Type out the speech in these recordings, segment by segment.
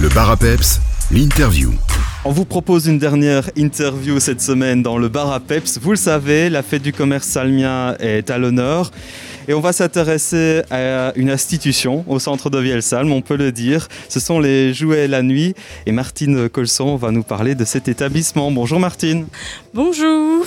Le bar à peps, l'interview. On vous propose une dernière interview cette semaine dans le bar à Peps. Vous le savez, la fête du commerce salmien est à l'honneur. Et on va s'intéresser à une institution au centre de Vielsalm, on peut le dire. Ce sont les Jouets la nuit. Et Martine Colson va nous parler de cet établissement. Bonjour Martine. Bonjour.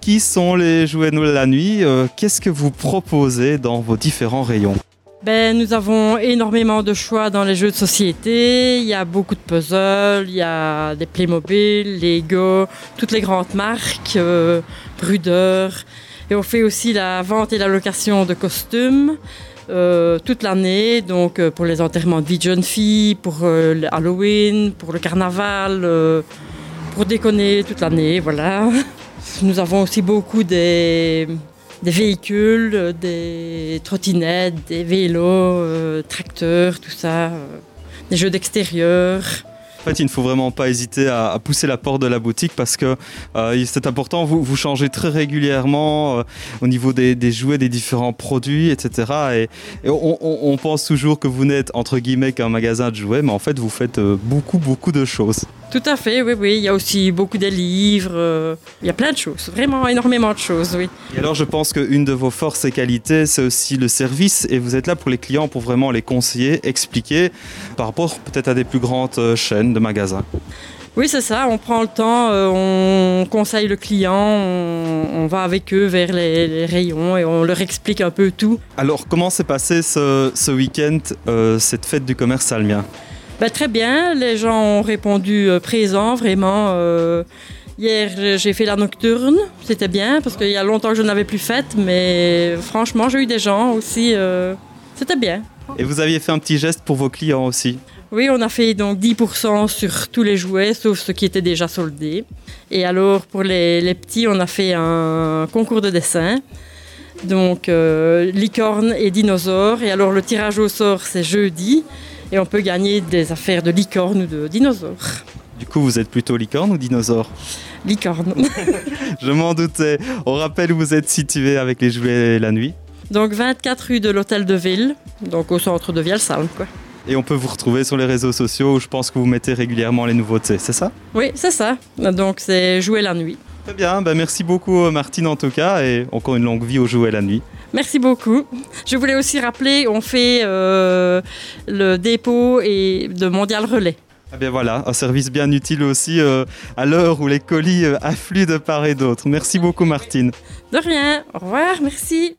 Qui sont les Jouets la nuit? Euh, Qu'est-ce que vous proposez dans vos différents rayons? Ben, nous avons énormément de choix dans les jeux de société. Il y a beaucoup de puzzles, il y a des Playmobil, Lego, toutes les grandes marques, euh, Bruder. Et on fait aussi la vente et la location de costumes euh, toute l'année, donc euh, pour les enterrements de vie de jeunes filles, pour euh, Halloween, pour le carnaval, pour déconner toute l'année, voilà. Nous avons aussi beaucoup des, des véhicules, euh, des trottinettes, des vélos, euh, tracteurs, tout ça, euh, des jeux d'extérieur. En fait, il ne faut vraiment pas hésiter à, pousser la porte de la boutique parce que c'est important. Vous, vous changez très régulièrement au niveau des, jouets, des différents produits, etc. Et, on, pense toujours que vous n'êtes entre guillemets qu'un magasin de jouets, mais en fait, vous faites beaucoup, beaucoup de choses. Tout à fait, oui, oui. Il y a aussi beaucoup de livres, euh, il y a plein de choses, vraiment énormément de choses, oui. Et alors, je pense qu'une de vos forces et qualités, c'est aussi le service. Et vous êtes là pour les clients, pour vraiment les conseiller, expliquer par rapport peut-être à des plus grandes euh, chaînes de magasins. Oui, c'est ça, on prend le temps, euh, on conseille le client, on, on va avec eux vers les, les rayons et on leur explique un peu tout. Alors, comment s'est passé ce, ce week-end, euh, cette fête du commerce salmien Ben, très bien, les gens ont répondu euh, présents, vraiment. euh, hier, j'ai- j'ai fait la nocturne, c'était bien, parce qu'il y a longtemps que je n'avais plus faite, mais franchement, j'ai eu des gens aussi, euh, c'était bien. Et vous aviez fait un petit geste pour vos clients aussi? Oui, on a fait donc 10% sur tous les jouets, sauf ceux qui étaient déjà soldés. Et alors, pour les, les petits, on a fait un concours de dessin. Donc, euh, licorne et dinosaure. Et alors, le tirage au sort, c'est jeudi. Et on peut gagner des affaires de licorne ou de dinosaure. Du coup, vous êtes plutôt licorne ou dinosaure Licorne. Je m'en doutais. On rappelle où vous êtes situé avec les jouets la nuit. Donc, 24 rue de l'Hôtel de Ville, donc au centre de Vielsalm, quoi. Et on peut vous retrouver sur les réseaux sociaux où je pense que vous mettez régulièrement les nouveautés, c'est ça? Oui, c'est ça. Donc, c'est jouer la nuit. Très bien, ben merci beaucoup Martine en tout cas et encore une longue vie aux jouets la nuit. Merci beaucoup. Je voulais aussi rappeler, on fait euh, le dépôt et de Mondial Relais. Eh bien voilà, un service bien utile aussi euh, à l'heure où les colis euh, affluent de part et d'autre. Merci beaucoup Martine. De rien. Au revoir. Merci.